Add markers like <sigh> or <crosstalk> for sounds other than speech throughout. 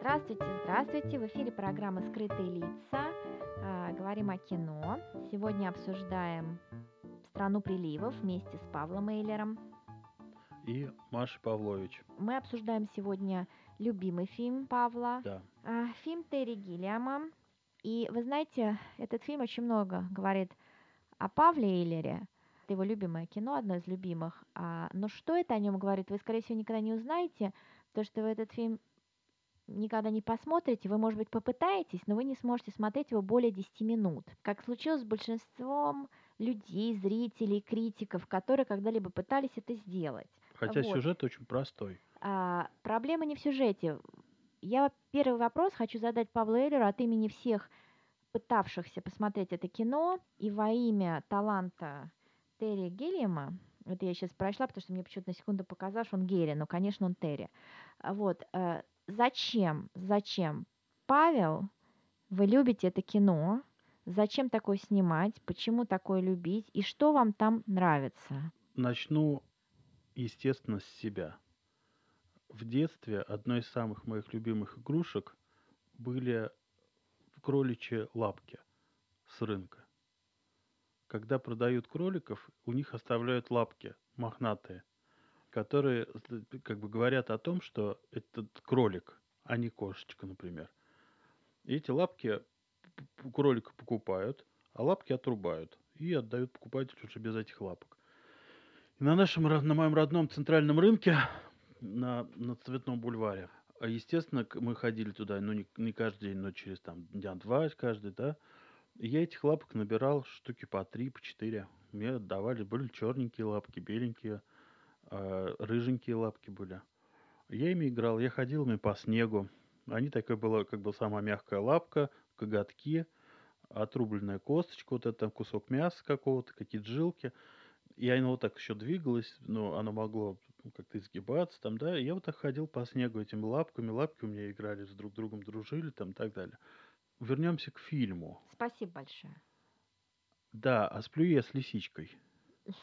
Здравствуйте, здравствуйте! В эфире программа «Скрытые лица». А, говорим о кино. Сегодня обсуждаем «Страну приливов» вместе с Павлом Эйлером. И Маша Павлович. Мы обсуждаем сегодня любимый фильм Павла. Да. а, Фильм Терри Гиллиама. И вы знаете, этот фильм очень много говорит о Павле Эйлере. Это его любимое кино, одно из любимых. А, но что это о нем говорит, вы, скорее всего, никогда не узнаете, потому что вы этот фильм никогда не посмотрите, вы, может быть, попытаетесь, но вы не сможете смотреть его более 10 минут. Как случилось с большинством людей, зрителей, критиков, которые когда-либо пытались это сделать. Хотя Вот. сюжет очень простой. А, проблема не в сюжете. Я первый вопрос хочу задать Павлу Эйлеру от имени всех пытавшихся посмотреть это кино и во имя таланта Терри Гиллиама. Это я сейчас прочла, потому что мне почему-то на секунду показалось, что он Герри, но, конечно, он Терри. Вот. э, Зачем, зачем, Павел, вы любите это кино? Зачем такое снимать? Почему такое любить? И что вам там нравится? Начну, естественно, с себя. В детстве одной из самых моих любимых игрушек были кроличьи лапки с рынка. Когда продают кроликов, у них оставляют лапки мохнатые, которые как бы говорят о том, что этот кролик, а не кошечка, например. И эти лапки кролика покупают, а лапки отрубают и отдают покупателю уже без этих лапок. И на нашем, на моем родном центральном рынке, на, на Цветном бульваре, а, естественно, мы ходили туда, ну, не, не каждый день, но через там дня два каждый, да. И я этих лапок набирал штуки по три, по четыре. Мне отдавали, были черненькие лапки, беленькие, а, рыженькие лапки были. Я ими играл, я ходил ими по снегу. Они такая была, как бы самая мягкая лапка, коготки, отрубленная косточка, вот это кусок мяса какого-то, какие-то жилки. И оно вот так еще двигалось, ну, оно могло как-то изгибаться там, да. И я вот так ходил по снегу этими лапками, лапки у меня играли, с друг другом дружили там и так далее. Вернемся к фильму. Спасибо большое. Да, а сплю я с лисичкой. <laughs>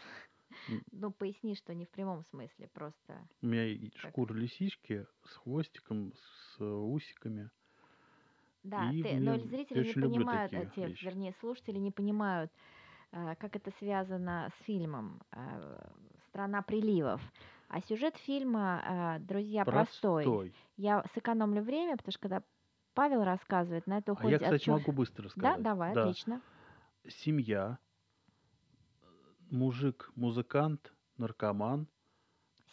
Ну, поясни, что не в прямом смысле, просто... У меня шкура лисички с хвостиком, с усиками. Да, И ты, но зрители не понимают, э, те, вещи. вернее, слушатели не понимают, как это связано с фильмом э, «Страна приливов». А сюжет фильма, э, друзья, простой. Я сэкономлю время, потому что когда Павел рассказывает, на это А уходит... я, от кстати, чё- могу быстро Да, сказать. давай, отлично. Семья, мужик, музыкант, наркоман,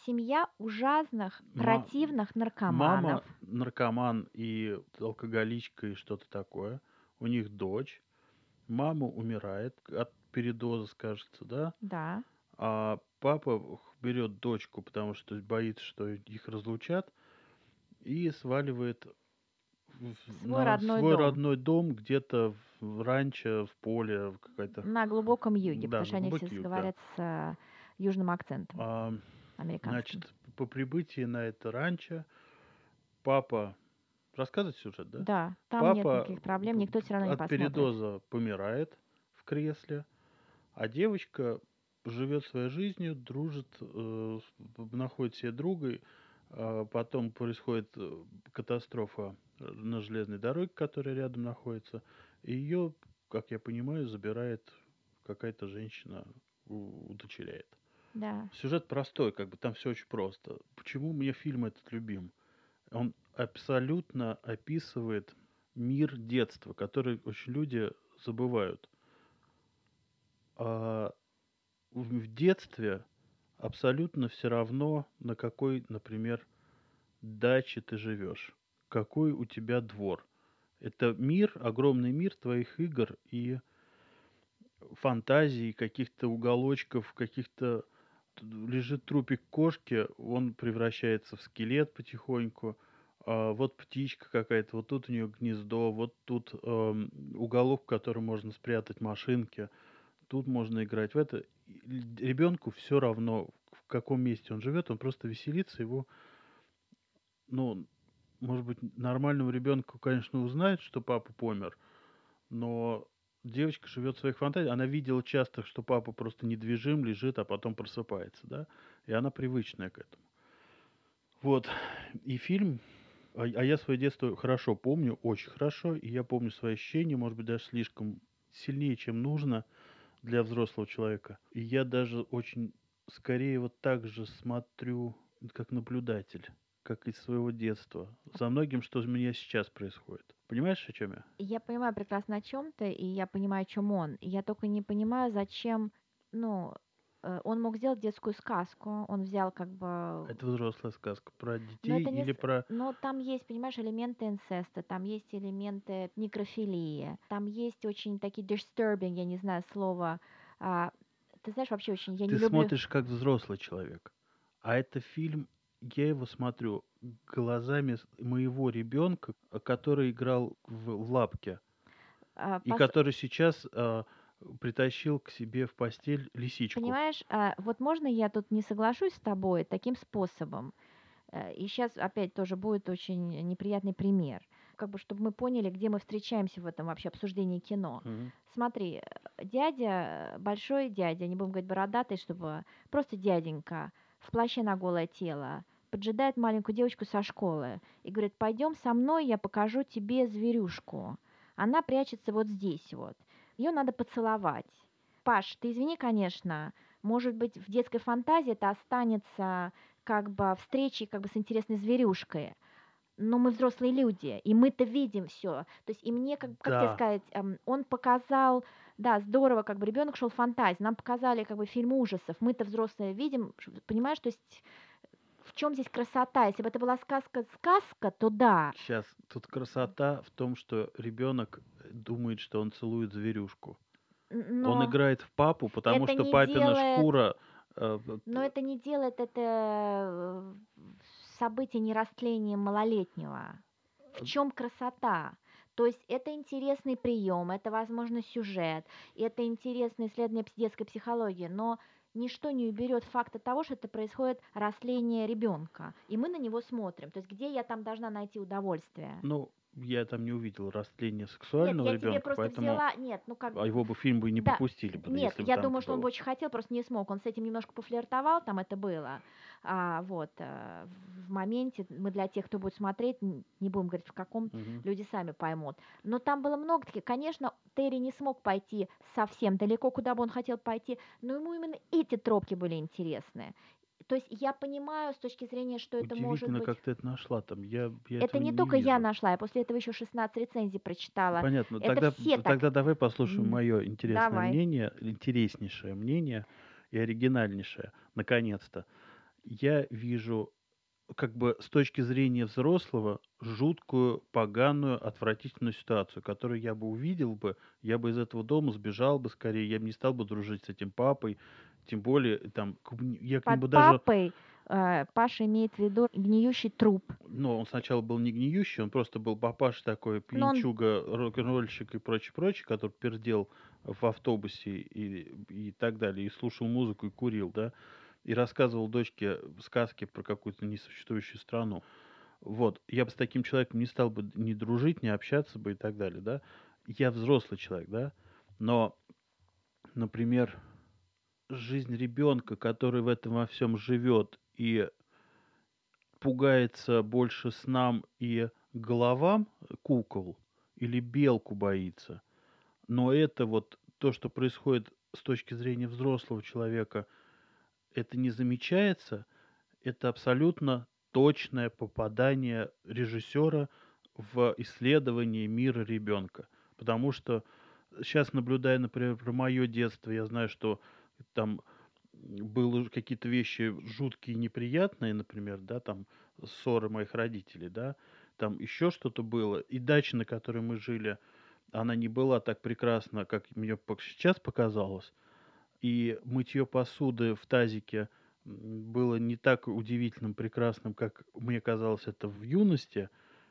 Семья ужасных, Ма- противных наркоманов. мама наркоман и алкоголичка и что-то такое. У них дочь. Мама умирает от передоза, кажется, да? Да, А папа берет дочку, потому что боится, что их разлучат, и сваливает в Свой на родной свой дом. родной дом где-то в ранчо, в поле, в какая-то. на глубоком юге, Да, потому что они все юг, да. говорят с э, южным акцентом А, американским. значит, по прибытии на это ранчо папа рассказывать сюжет, да? Да, там Папа нет никаких проблем, никто все равно не от посмотрит. передоза помирает в кресле, а девочка живет своей жизнью, дружит, э, находит себе друга, а потом происходит э, катастрофа на железной дороге, которая рядом находится, и ее, как я понимаю, забирает какая-то женщина, удочеряет. Да, Сюжет простой, как бы там все очень просто. Почему мне фильм этот любим? Он абсолютно описывает мир детства, который очень люди забывают. А в детстве абсолютно все равно, на какой, например, даче ты живешь, какой у тебя двор. Это мир, огромный мир твоих игр и фантазий, каких-то уголочков, каких-то лежит трупик кошки, он превращается в скелет потихоньку. А вот птичка какая-то, вот тут у нее гнездо, вот тут эм, уголок, в котором можно спрятать машинки, тут можно играть в это. Ребенку все равно, в каком месте он живет, он просто веселится, его ну, может быть, нормальному ребенку, конечно, узнает, что папа помер, но девочка живет в своих фантазиях. Она видела часто, что папа просто недвижим, лежит, а потом просыпается, да? И она привычная к этому. Вот. И фильм, а, а я свое детство хорошо помню, очень хорошо, и я помню свои ощущения, может быть, даже слишком сильнее, чем нужно для взрослого человека. И я даже очень скорее вот так же смотрю, как наблюдатель, как из своего детства, за многим, что у меня сейчас происходит. Понимаешь, о чем я? Я понимаю прекрасно, о чем ты, и я понимаю, о чем он. Я только не понимаю, зачем, ну, он мог сделать детскую сказку, он взял как бы... Это взрослая сказка про детей или не... про... Но там есть, понимаешь, элементы инцеста, там есть элементы некрофилии, там есть очень такие disturbing, я не знаю слова. А, ты знаешь, вообще очень... Я ты не люблю... смотришь как взрослый человек, а это фильм я его смотрю глазами моего ребенка, который играл в лапке, а, и пос... который сейчас а, притащил к себе в постель лисичку. Понимаешь, а, вот можно я тут не соглашусь с тобой таким способом? Э, и сейчас опять тоже будет очень неприятный пример как бы, чтобы мы поняли, где мы встречаемся в этом вообще обсуждении кино. Mm-hmm. Смотри, дядя, большой дядя, не будем говорить бородатый, чтобы просто дяденька в плаще на голое тело, поджидает маленькую девочку со школы и говорит, пойдем со мной, я покажу тебе зверюшку. Она прячется вот здесь вот. Ее надо поцеловать. Паш, ты извини, конечно, может быть, в детской фантазии это останется как бы встречей как бы с интересной зверюшкой. Но мы взрослые люди, и мы-то видим все. То есть и мне, как, как да. тебе сказать, эм, он показал, да, здорово, как бы ребенок шел в фантазии, нам показали как бы фильм ужасов, мы-то взрослые видим, понимаешь, то есть в чем здесь красота? Если бы это была сказка-сказка, то да. Сейчас, тут красота в том, что ребенок думает, что он целует зверюшку. Но он играет в папу, потому что папина делает... шкура... Э, Но это не делает это э, событие не растлением малолетнего. В чем красота? То есть это интересный прием, это, возможно, сюжет, это интересное исследование детской психологии, но ничто не уберет факта того, что это происходит растление ребенка, и мы на него смотрим. То есть где я там должна найти удовольствие? Ну, я там не увидел растления сексуального нет, я ребенка, тебе просто поэтому взяла... нет, ну как... а его бы фильм бы не да. попустили бы. Нет, я думаю, что он бы очень хотел, просто не смог. Он с этим немножко пофлиртовал, там это было. А, вот э, в моменте мы для тех, кто будет смотреть, не будем говорить в каком, угу. люди сами поймут. Но там было много таких. Конечно, Терри не смог пойти совсем далеко, куда бы он хотел пойти, но ему именно эти тропки были интересны. То есть я понимаю с точки зрения, что это может быть... как ты это нашла там. Я, я это не, не только вижу. я нашла, я после этого еще 16 рецензий прочитала. Понятно. Это тогда, все тогда так... давай послушаем мое интересное давай. мнение, интереснейшее мнение и оригинальнейшее, наконец-то я вижу как бы с точки зрения взрослого жуткую, поганую, отвратительную ситуацию, которую я бы увидел бы, я бы из этого дома сбежал бы скорее, я бы не стал бы дружить с этим папой, тем более там я к Под нему папой даже... э, Паша имеет в виду гниющий труп. Ну, он сначала был не гниющий, он просто был папаша такой, пьянчуга, он... рок-н-ролльщик и прочее-прочее, который пердел в автобусе и, и так далее, и слушал музыку и курил, да и рассказывал дочке сказки про какую-то несуществующую страну. Вот, я бы с таким человеком не стал бы ни дружить, ни общаться бы и так далее, да. Я взрослый человек, да, но, например, жизнь ребенка, который в этом во всем живет и пугается больше снам и головам кукол или белку боится, но это вот то, что происходит с точки зрения взрослого человека – это не замечается, это абсолютно точное попадание режиссера в исследование мира ребенка. Потому что сейчас, наблюдая, например, про мое детство, я знаю, что там были какие-то вещи жуткие и неприятные, например, да, там ссоры моих родителей, да, там еще что-то было. И дача, на которой мы жили, она не была так прекрасна, как мне сейчас показалось и мытье посуды в тазике было не так удивительным, прекрасным, как мне казалось это в юности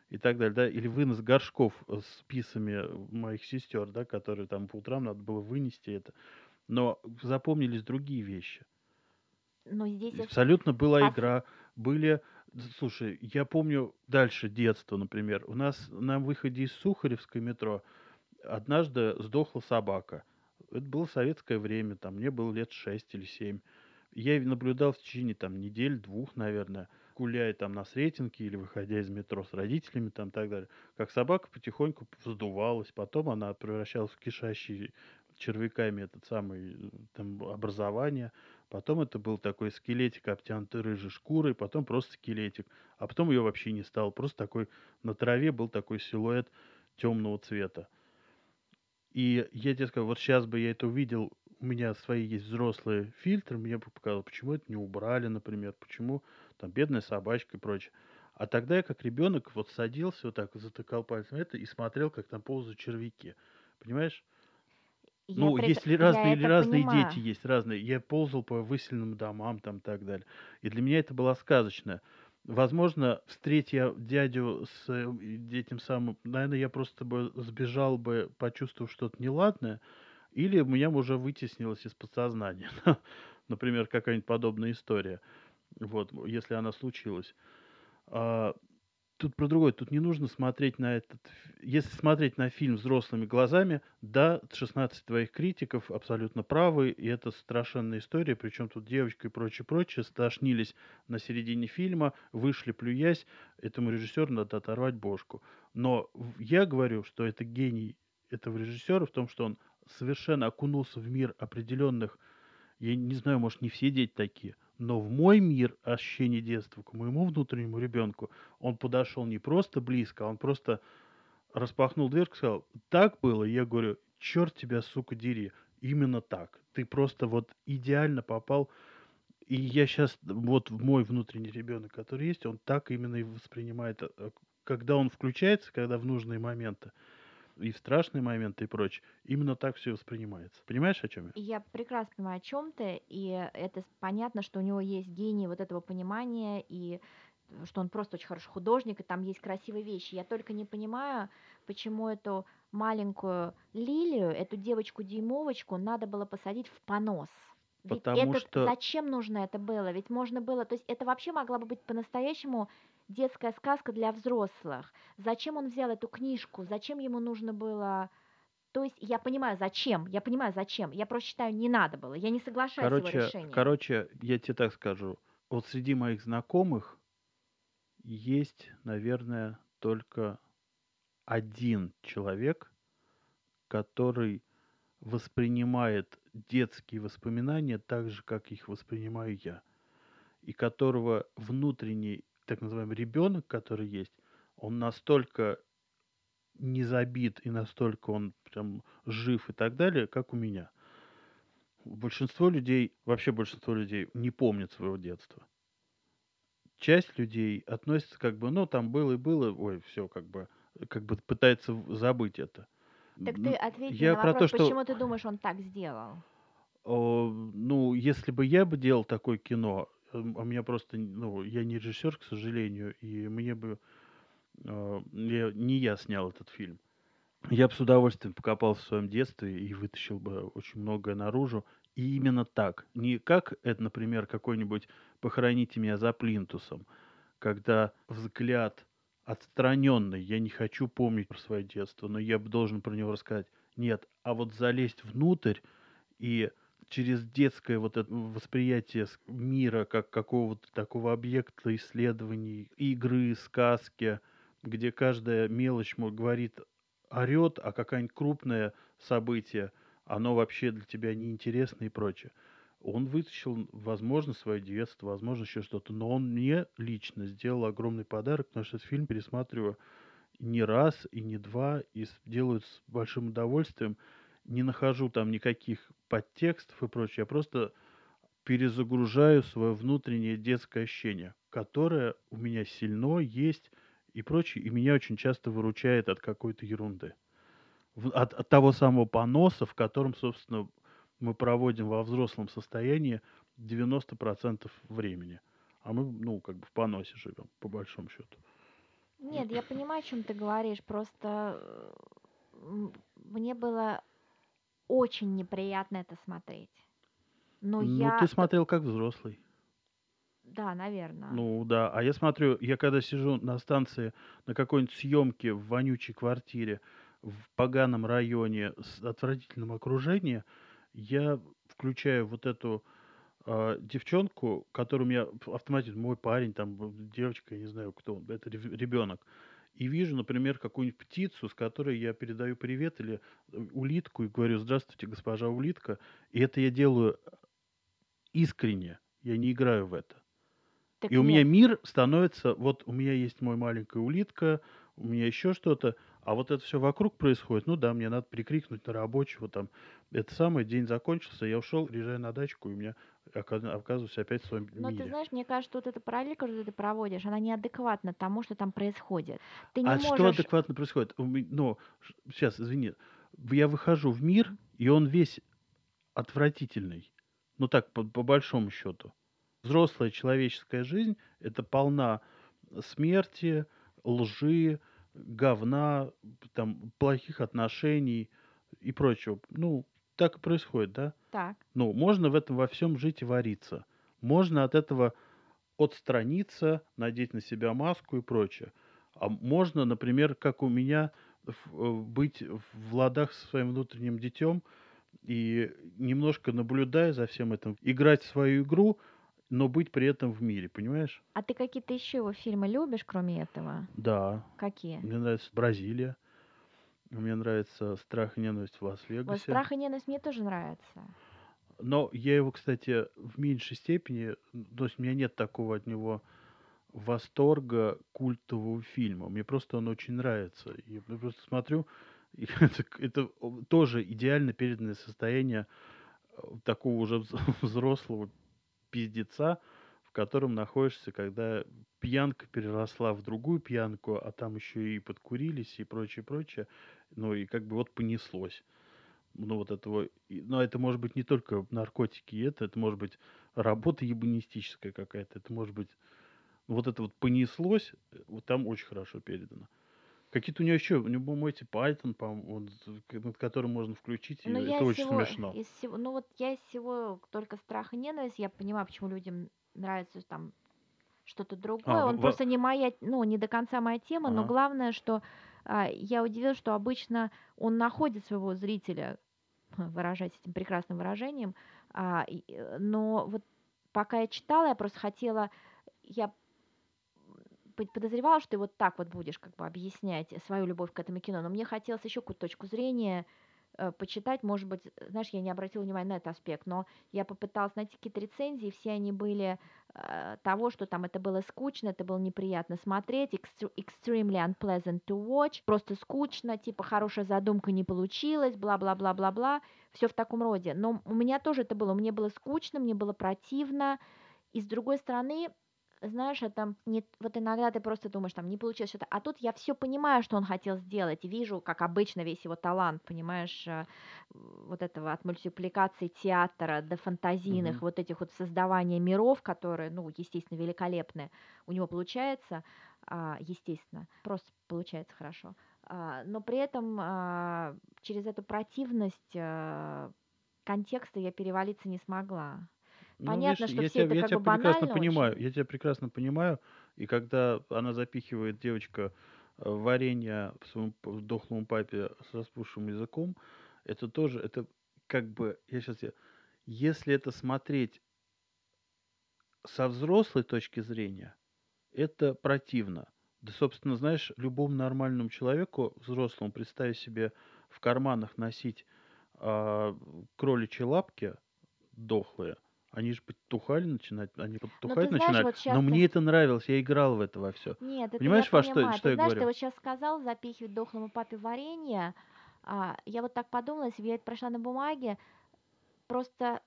и так далее, да, или вынос горшков с писами моих сестер, да, которые там по утрам надо было вынести это. Но запомнились другие вещи. Но здесь Абсолютно была игра, были Слушай, я помню дальше детство, например. У нас на выходе из Сухаревской метро однажды сдохла собака. Это было советское время, там мне было лет шесть или семь. Я наблюдал в течение там недель, двух, наверное, гуляя там на Сретенке или выходя из метро с родителями там и так далее, как собака потихоньку вздувалась, потом она превращалась в кишащий червяками этот самый там образование, потом это был такой скелетик, обтянутый рыжей шкурой, потом просто скелетик, а потом ее вообще не стало, просто такой на траве был такой силуэт темного цвета. И я тебе скажу, вот сейчас бы я это увидел, у меня свои есть взрослые фильтры, мне бы показалось, почему это не убрали, например, почему там бедная собачка и прочее. А тогда я как ребенок вот садился, вот так затыкал пальцем это и смотрел, как там ползают червяки. Понимаешь? Я ну, пред... есть ли разные, или разные понимаю. дети есть разные. Я ползал по выселенным домам там и так далее. И для меня это было сказочно. Возможно, встретя дядю с этим самым, наверное, я просто бы сбежал бы, почувствовав что-то неладное, или у меня уже вытеснилось из подсознания. <laughs> Например, какая-нибудь подобная история. Вот, если она случилась. А, тут про другое. Тут не нужно смотреть на этот... Если смотреть на фильм взрослыми глазами, да, 16 твоих критиков абсолютно правы, и это страшенная история, причем тут девочка и прочее, прочее, стошнились на середине фильма, вышли плюясь, этому режиссеру надо оторвать бошку. Но я говорю, что это гений этого режиссера в том, что он совершенно окунулся в мир определенных, я не знаю, может, не все дети такие, но в мой мир ощущение детства, к моему внутреннему ребенку, он подошел не просто близко, а он просто распахнул дверь и сказал, так было. я говорю, черт тебя, сука, дери. Именно так. Ты просто вот идеально попал. И я сейчас, вот мой внутренний ребенок, который есть, он так именно и воспринимает. Э, когда он включается, когда в нужные моменты, и в страшные моменты и прочее, именно так все воспринимается. Понимаешь, о чем я? Я прекрасно понимаю, о чем ты, и это понятно, что у него есть гений вот этого понимания, и что он просто очень хороший художник, и там есть красивые вещи. Я только не понимаю, почему эту маленькую лилию, эту девочку-дюймовочку надо было посадить в понос. Ведь Потому этот, что... зачем нужно это было? Ведь можно было, то есть это вообще могла бы быть по-настоящему детская сказка для взрослых. Зачем он взял эту книжку? Зачем ему нужно было... То есть я понимаю, зачем, я понимаю, зачем. Я просто считаю, не надо было. Я не соглашаюсь короче, с его решением. Короче, я тебе так скажу. Вот среди моих знакомых есть, наверное, только один человек, который воспринимает детские воспоминания так же, как их воспринимаю я, и которого внутренний так называемый ребенок, который есть, он настолько не забит и настолько он прям жив и так далее, как у меня. Большинство людей, вообще большинство людей не помнят своего детства. Часть людей относится как бы, ну, там было и было, ой, все, как бы, как бы пытается забыть это. Так ты ответь я на вопрос, то, что... почему ты думаешь, он так сделал? Ну, если бы я бы делал такое кино, Эм, а меня просто, ну, я не режиссер, к сожалению, и мне бы, э, я, не я снял этот фильм. Я бы с удовольствием покопался в своем детстве и вытащил бы очень многое наружу. И именно так. Не как это, например, какой-нибудь «Похороните меня за плинтусом», когда взгляд отстраненный, я не хочу помнить про свое детство, но я бы должен про него рассказать. Нет, а вот залезть внутрь и через детское вот это восприятие мира как какого-то такого объекта исследований, игры, сказки, где каждая мелочь говорит, орет, а какая-нибудь крупное событие, оно вообще для тебя неинтересно и прочее. Он вытащил, возможно, свое детство, возможно, еще что-то, но он мне лично сделал огромный подарок, потому что этот фильм пересматриваю не раз и не два, и делаю с большим удовольствием – не нахожу там никаких подтекстов и прочее, я просто перезагружаю свое внутреннее детское ощущение, которое у меня сильно есть и прочее, и меня очень часто выручает от какой-то ерунды. От, от того самого поноса, в котором, собственно, мы проводим во взрослом состоянии 90% времени. А мы, ну, как бы в поносе живем, по большому счету. Нет, я понимаю, о чем ты говоришь. Просто мне было очень неприятно это смотреть. Но ну, я... ты смотрел как взрослый. Да, наверное. Ну да, а я смотрю, я когда сижу на станции на какой-нибудь съемке в вонючей квартире, в поганом районе с отвратительным окружением, я включаю вот эту э, девчонку, которую у меня автоматически мой парень, там девочка, я не знаю кто, он, это ребенок, и вижу, например, какую-нибудь птицу, с которой я передаю привет, или э, улитку, и говорю, здравствуйте, госпожа улитка, и это я делаю искренне, я не играю в это. Так И у нет. меня мир становится, вот у меня есть мой маленькая улитка, у меня еще что-то, а вот это все вокруг происходит. Ну да, мне надо прикрикнуть на рабочего там. Это самый день закончился, я ушел, приезжаю на дачку, и у меня ока- оказываюсь опять в своем Но ты мире. знаешь, мне кажется, вот эта параллель, которую ты проводишь, она неадекватна тому, что там происходит. Ты не А можешь... что адекватно происходит? Ну, сейчас, извини. Я выхожу в мир, и он весь отвратительный. Ну так, по, по большому счету. Взрослая человеческая жизнь – это полна смерти, лжи, говна, там, плохих отношений и прочего. Ну, так и происходит, да? Так. Ну, можно в этом во всем жить и вариться. Можно от этого отстраниться, надеть на себя маску и прочее. А можно, например, как у меня, э, быть в ладах со своим внутренним детем и немножко наблюдая за всем этим, играть в свою игру, но быть при этом в мире, понимаешь? А ты какие-то еще его фильмы любишь, кроме этого? Да, Какие? мне нравится Бразилия, мне нравится «Страх и ненависть в Вот Лас-Вегасе. «Страх и ненависть» мне тоже нравится. Но я его, кстати, в меньшей степени, то есть у меня нет такого от него восторга культового фильма. Мне просто он очень нравится. Я просто смотрю, и <laughs> это, это тоже идеально переданное состояние э, такого уже вз- взрослого пиздеца, в котором находишься, когда пьянка переросла в другую пьянку, а там еще и подкурились и прочее, прочее. Ну и как бы вот понеслось ну, вот этого, но это может быть не только наркотики, это, это может быть работа ебанистическая какая-то, это может быть, вот это вот понеслось, э, вот там очень хорошо передано. Какие-то у него еще, у него по-моему, он, з- к- над которым можно включить, и Но я это из очень всего, смешно. из всего, ну вот я из всего только страх и ненависть, я понимаю, почему людям нравится там что-то другое. А, Он во- просто не моя, ну не до конца моя тема, но Ага. главное, что а, я удивилась, что обычно он находит своего зрителя, <laughs> выражаясь этим прекрасным выражением, а, и, э, но вот пока я читала, я просто хотела, я подозревала, что ты вот так вот будешь как бы объяснять свою любовь к этому кино, но мне хотелось еще какую-то точку зрения э, почитать, может быть, знаешь, я не обратила внимания на этот аспект, но я попыталась найти какие-то рецензии, все они были э, того, что там это было скучно, это было неприятно смотреть, extre- extremely unpleasant to watch, просто скучно, типа хорошая задумка не получилась, бла-бла-бла-бла-бла, все в таком роде. Но у меня тоже это было, мне было скучно, мне было противно, и с другой стороны, знаешь, это не вот иногда ты просто думаешь, там не получилось что-то, а тут я все понимаю, что он хотел сделать, вижу, как обычно весь его талант, понимаешь, э, вот этого от мультипликации театра до фантазийных, Мгм. вот этих вот создавания миров, которые, ну, естественно, великолепны, у него получается, а, естественно, просто получается хорошо, А, но при этом а, через эту противность а, контекста я перевалиться не смогла. Ну, понятно, видишь, что я всё тебя, это я как тебя бы прекрасно банально понимаю, очень. я тебя прекрасно понимаю, и когда она запихивает девочка э, варенье своему п- дохлому папе с распухшим языком, это тоже, это как бы, я сейчас, если это смотреть со взрослой точки зрения, это противно. Да, собственно, знаешь, любому нормальному человеку, взрослому, представить себе в карманах носить а, кроличьи лапки дохлые, они же потухали начинать, они потухать знаешь, начинали. вот Но ты- мне это нравилось, я играл в это во все. Нет, это Понимаешь, я во что- понимаю. что ты я знаешь, говорю? ты вот сейчас сказал запихивать дохлому папе варенье. А, я вот так подумала, если бы я это прошла на бумаге, просто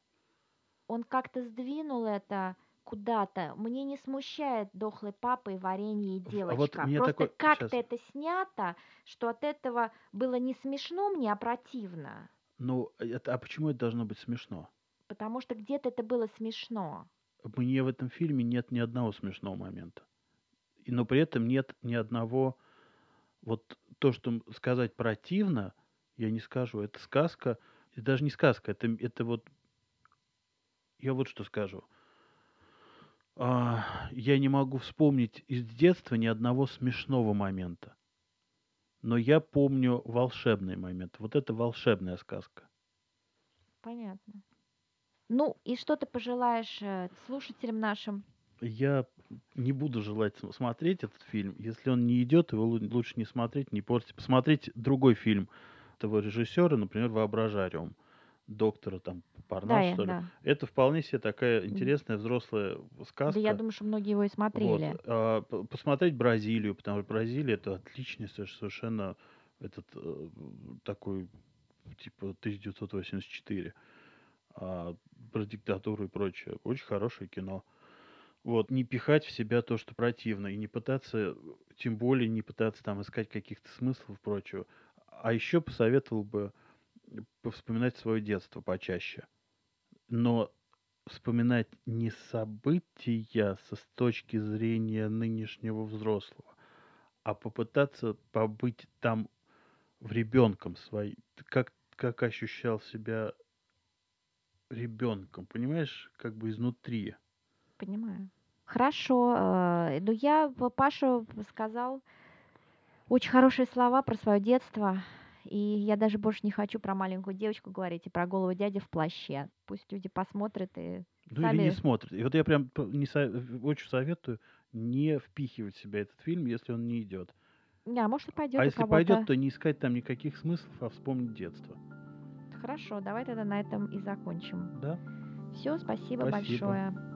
он как-то сдвинул это куда-то. Мне не смущает дохлый папа и варенье и В- а девочка. вот Просто такой- как-то щас. это снято, что от этого было не смешно мне, а противно. Ну, это, а почему это должно быть смешно? Потому что где-то это было смешно. Мне в этом фильме нет ни одного смешного момента. И, но при этом нет ни одного... Вот то, что сказать противно, я не скажу. Это сказка. Это даже не сказка. Это, это вот... Я вот что скажу. А, я не могу вспомнить из детства ни одного смешного момента. Но я помню волшебный момент. Вот это волшебная сказка. Понятно. Ну, и что ты пожелаешь э, слушателям нашим? Я не буду желать смотреть этот фильм. Если он не идет, его лучше не смотреть, не портить. Посмотреть другой фильм этого режиссера, например, «Воображариум» доктора там Парнас, Да, что ли. да. Это вполне себе такая интересная взрослая Да, сказка. я думаю, что многие его и Вот. смотрели. А, п- посмотреть Бразилию, потому что Бразилия это отличный соверш- совершенно этот э, такой типа 1984 а, про диктатуру и прочее. Очень хорошее кино. Вот, не пихать в себя то, что противно, и не пытаться, тем более не пытаться там искать каких-то смыслов и прочего. А еще посоветовал бы вспоминать свое детство почаще. Но вспоминать не события со с точки зрения нынешнего взрослого, а попытаться побыть там в ребенком своим. Как, как ощущал себя ребенком, понимаешь, как бы изнутри. Понимаю. Хорошо. э, Ну, я, п- Паша сказал очень хорошие слова про свое детство. И я даже больше не хочу про маленькую девочку говорить и про голову дяди в плаще. Пусть люди посмотрят и Ну или не сами... смотрят. И вот я прям не со- очень советую не впихивать в себя этот фильм, если он не идет. Не, а может, и пойдет А если пойдет, то не искать там никаких смыслов, а вспомнить детство. Хорошо, давай тогда на этом и закончим. Да? Все, спасибо Спасибо. большое.